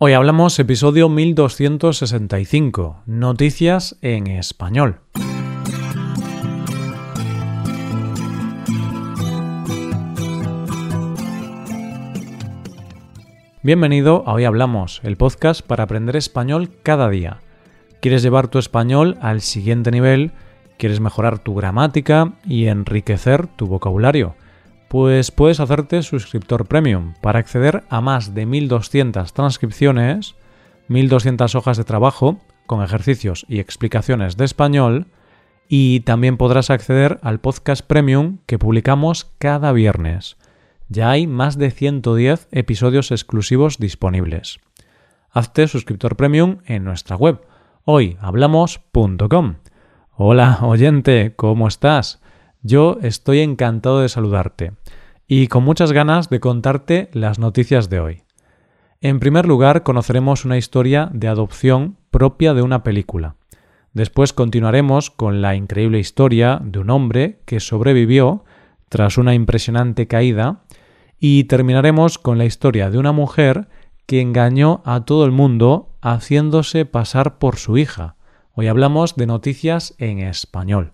Hoy hablamos episodio 1265, Noticias en español. Bienvenido a Hoy Hablamos, el podcast para aprender español cada día. ¿Quieres llevar tu español al siguiente nivel? ¿Quieres mejorar tu gramática y enriquecer tu vocabulario? Pues puedes hacerte suscriptor premium para acceder a más de 1200 transcripciones, 1200 hojas de trabajo con ejercicios y explicaciones de español y también podrás acceder al podcast premium que publicamos cada viernes. Ya hay más de 110 episodios exclusivos disponibles. Hazte suscriptor premium en nuestra web hoyhablamos.com. Hola oyente, ¿cómo estás? Yo estoy encantado de saludarte y con muchas ganas de contarte las noticias de hoy. En primer lugar, conoceremos una historia de adopción propia de una película. Después continuaremos con la increíble historia de un hombre que sobrevivió tras una impresionante caída y terminaremos con la historia de una mujer que engañó a todo el mundo haciéndose pasar por su hija. Hoy hablamos de noticias en español.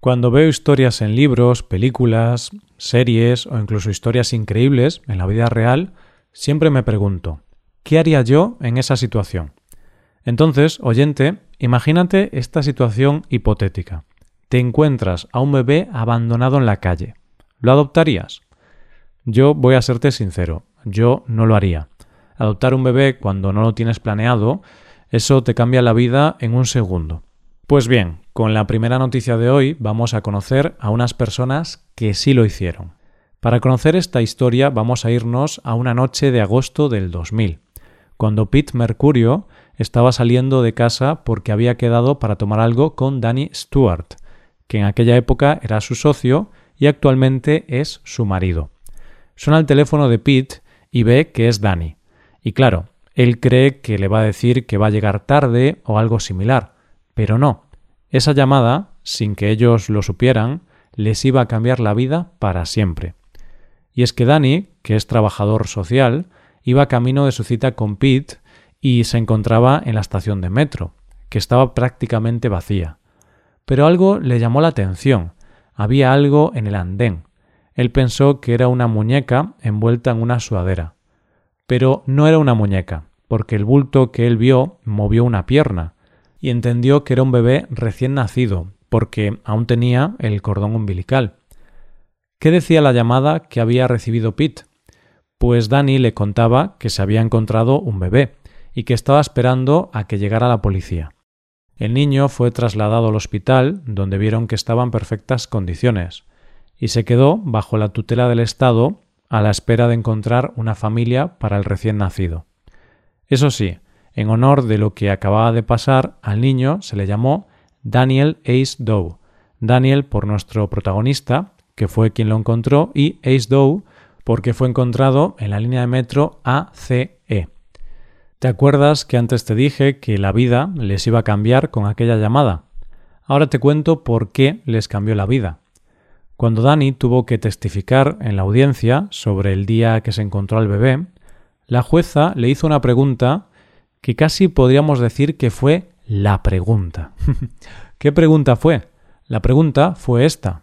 Cuando veo historias en libros, películas, series o incluso historias increíbles en la vida real, siempre me pregunto, ¿qué haría yo en esa situación? Entonces, oyente, imagínate esta situación hipotética. Te encuentras a un bebé abandonado en la calle. ¿Lo adoptarías? Yo voy a serte sincero, yo no lo haría. Adoptar un bebé cuando no lo tienes planeado, eso te cambia la vida en un segundo. Pues bien, con la primera noticia de hoy vamos a conocer a unas personas que sí lo hicieron. Para conocer esta historia vamos a irnos a una noche de agosto del 2000, cuando Pete Mercurio estaba saliendo de casa porque había quedado para tomar algo con Danny Stewart, que en aquella época era su socio y actualmente es su marido. Suena el teléfono de Pete y ve que es Danny. Y claro, él cree que le va a decir que va a llegar tarde o algo similar, pero no. Esa llamada, sin que ellos lo supieran, les iba a cambiar la vida para siempre. Y es que Danny, que es trabajador social, iba camino de su cita con Pete y se encontraba en la estación de metro, que estaba prácticamente vacía. Pero algo le llamó la atención. Había algo en el andén. Él pensó que era una muñeca envuelta en una sudadera. Pero no era una muñeca, porque el bulto que él vio movió una pierna, y entendió que era un bebé recién nacido, porque aún tenía el cordón umbilical. ¿Qué decía la llamada que había recibido Pete? Pues Danny le contaba que se había encontrado un bebé y que estaba esperando a que llegara la policía. El niño fue trasladado al hospital, donde vieron que estaba en perfectas condiciones, y se quedó bajo la tutela del Estado a la espera de encontrar una familia para el recién nacido. Eso sí, en honor de lo que acababa de pasar, al niño se le llamó Daniel Ace Doe. Daniel por nuestro protagonista, que fue quien lo encontró, y Ace Doe porque fue encontrado en la línea de metro ACE. ¿Te acuerdas que antes te dije que la vida les iba a cambiar con aquella llamada? Ahora te cuento por qué les cambió la vida. Cuando Dani tuvo que testificar en la audiencia sobre el día que se encontró al bebé, la jueza le hizo una pregunta que casi podríamos decir que fue la pregunta. ¿Qué pregunta fue? La pregunta fue esta.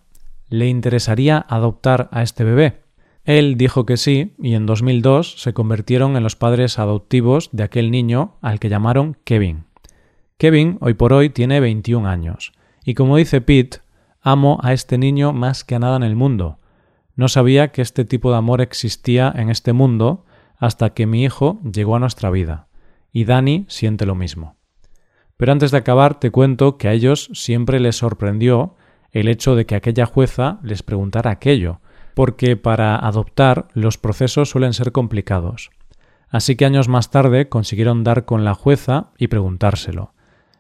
¿Le interesaría adoptar a este bebé? Él dijo que sí y en 2002 se convirtieron en los padres adoptivos de aquel niño al que llamaron Kevin. Kevin hoy por hoy tiene 21 años y como dice Pete, amo a este niño más que a nada en el mundo. No sabía que este tipo de amor existía en este mundo hasta que mi hijo llegó a nuestra vida y Dani siente lo mismo. Pero antes de acabar te cuento que a ellos siempre les sorprendió el hecho de que aquella jueza les preguntara aquello, porque para adoptar los procesos suelen ser complicados. Así que años más tarde consiguieron dar con la jueza y preguntárselo.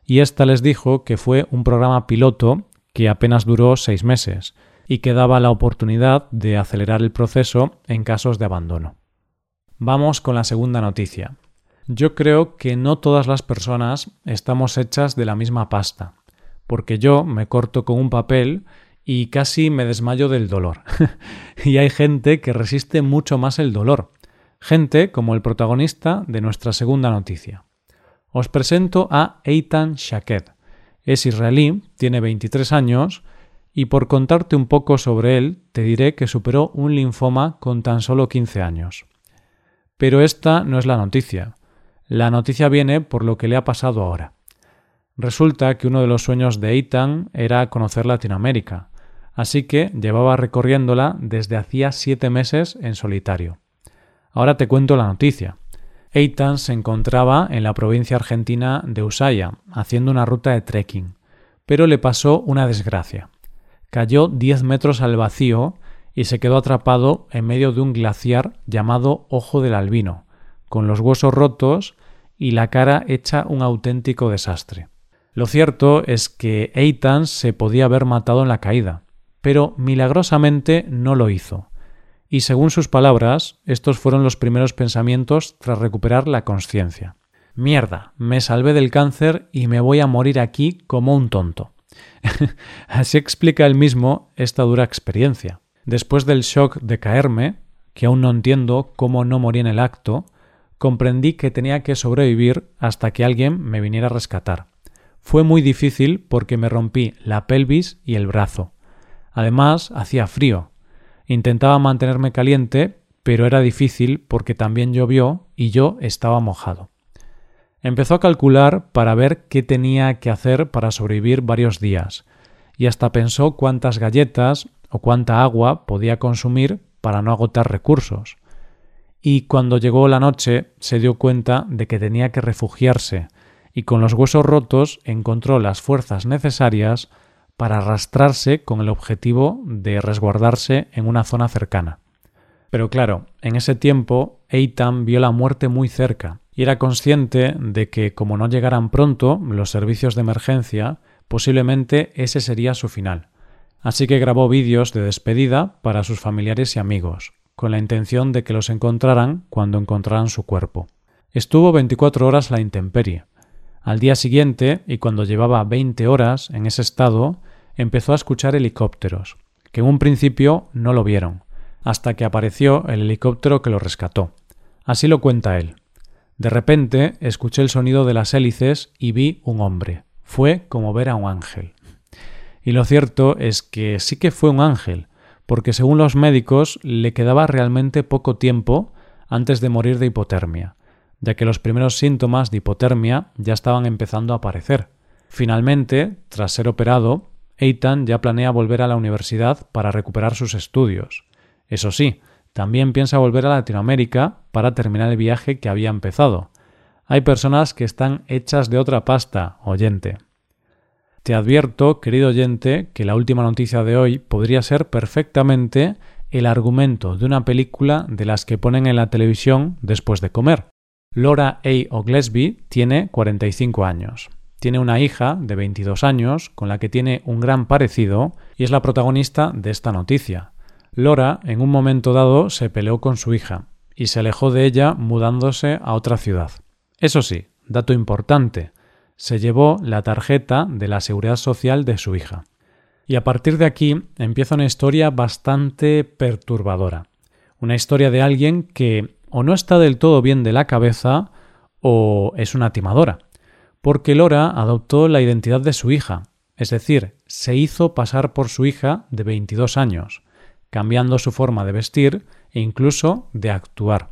Y ésta les dijo que fue un programa piloto que apenas duró seis meses y que daba la oportunidad de acelerar el proceso en casos de abandono. Vamos con la segunda noticia. Yo creo que no todas las personas estamos hechas de la misma pasta, porque yo me corto con un papel y casi me desmayo del dolor. y hay gente que resiste mucho más el dolor, gente como el protagonista de nuestra segunda noticia. Os presento a Eitan Shaked. Es israelí, tiene 23 años y por contarte un poco sobre él, te diré que superó un linfoma con tan solo 15 años. Pero esta no es la noticia. La noticia viene por lo que le ha pasado ahora. Resulta que uno de los sueños de Eitan era conocer Latinoamérica, así que llevaba recorriéndola desde hacía siete meses en solitario. Ahora te cuento la noticia. Eitan se encontraba en la provincia argentina de Ushuaia, haciendo una ruta de trekking, pero le pasó una desgracia. Cayó diez metros al vacío y se quedó atrapado en medio de un glaciar llamado Ojo del Albino, con los huesos rotos y la cara hecha un auténtico desastre. Lo cierto es que Eitan se podía haber matado en la caída, pero milagrosamente no lo hizo. Y según sus palabras, estos fueron los primeros pensamientos tras recuperar la conciencia. Mierda, me salvé del cáncer y me voy a morir aquí como un tonto. Así explica él mismo esta dura experiencia. Después del shock de caerme, que aún no entiendo cómo no morí en el acto, comprendí que tenía que sobrevivir hasta que alguien me viniera a rescatar. Fue muy difícil porque me rompí la pelvis y el brazo. Además, hacía frío. Intentaba mantenerme caliente, pero era difícil porque también llovió y yo estaba mojado. Empezó a calcular para ver qué tenía que hacer para sobrevivir varios días, y hasta pensó cuántas galletas o cuánta agua podía consumir para no agotar recursos. Y cuando llegó la noche se dio cuenta de que tenía que refugiarse, y con los huesos rotos encontró las fuerzas necesarias para arrastrarse con el objetivo de resguardarse en una zona cercana. Pero claro, en ese tiempo Eitan vio la muerte muy cerca y era consciente de que como no llegaran pronto los servicios de emergencia, posiblemente ese sería su final. Así que grabó vídeos de despedida para sus familiares y amigos, con la intención de que los encontraran cuando encontraran su cuerpo. Estuvo 24 horas la intemperie, al día siguiente, y cuando llevaba veinte horas en ese estado, empezó a escuchar helicópteros, que en un principio no lo vieron, hasta que apareció el helicóptero que lo rescató. Así lo cuenta él. De repente escuché el sonido de las hélices y vi un hombre. Fue como ver a un ángel. Y lo cierto es que sí que fue un ángel, porque según los médicos le quedaba realmente poco tiempo antes de morir de hipotermia ya que los primeros síntomas de hipotermia ya estaban empezando a aparecer. Finalmente, tras ser operado, Eitan ya planea volver a la universidad para recuperar sus estudios. Eso sí, también piensa volver a Latinoamérica para terminar el viaje que había empezado. Hay personas que están hechas de otra pasta, oyente. Te advierto, querido oyente, que la última noticia de hoy podría ser perfectamente el argumento de una película de las que ponen en la televisión después de comer. Laura A. Oglesby tiene 45 años. Tiene una hija de 22 años con la que tiene un gran parecido y es la protagonista de esta noticia. Laura en un momento dado se peleó con su hija y se alejó de ella mudándose a otra ciudad. Eso sí, dato importante, se llevó la tarjeta de la seguridad social de su hija. Y a partir de aquí empieza una historia bastante perturbadora. Una historia de alguien que o no está del todo bien de la cabeza o es una timadora, porque Lora adoptó la identidad de su hija, es decir, se hizo pasar por su hija de 22 años, cambiando su forma de vestir e incluso de actuar.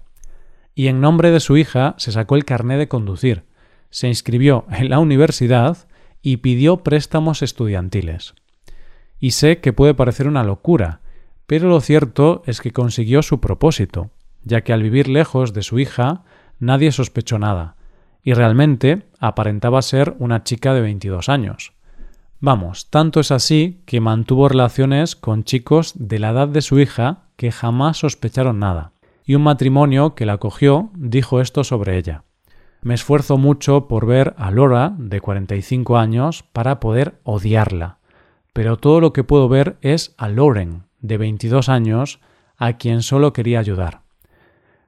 Y en nombre de su hija se sacó el carné de conducir, se inscribió en la universidad y pidió préstamos estudiantiles. Y sé que puede parecer una locura, pero lo cierto es que consiguió su propósito, ya que al vivir lejos de su hija nadie sospechó nada, y realmente aparentaba ser una chica de 22 años. Vamos, tanto es así que mantuvo relaciones con chicos de la edad de su hija que jamás sospecharon nada, y un matrimonio que la acogió dijo esto sobre ella. Me esfuerzo mucho por ver a Laura, de 45 años, para poder odiarla, pero todo lo que puedo ver es a Lauren, de 22 años, a quien solo quería ayudar.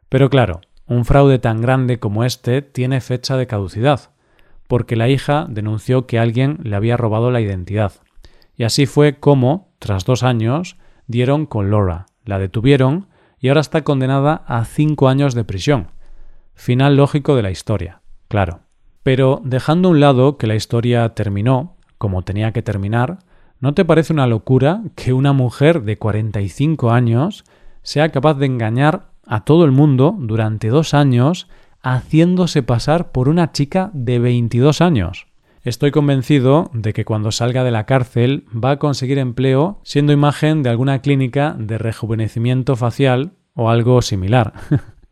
Pero claro, un fraude tan grande como este tiene fecha de caducidad, porque la hija denunció que alguien le había robado la identidad. Y así fue como, tras dos años, dieron con Laura, la detuvieron y ahora está condenada a cinco años de prisión. Final lógico de la historia, claro. Pero dejando a un lado que la historia terminó, como tenía que terminar, ¿no te parece una locura que una mujer de 45 años sea capaz de engañar a todo el mundo durante dos años haciéndose pasar por una chica de 22 años? Estoy convencido de que cuando salga de la cárcel va a conseguir empleo siendo imagen de alguna clínica de rejuvenecimiento facial o algo similar.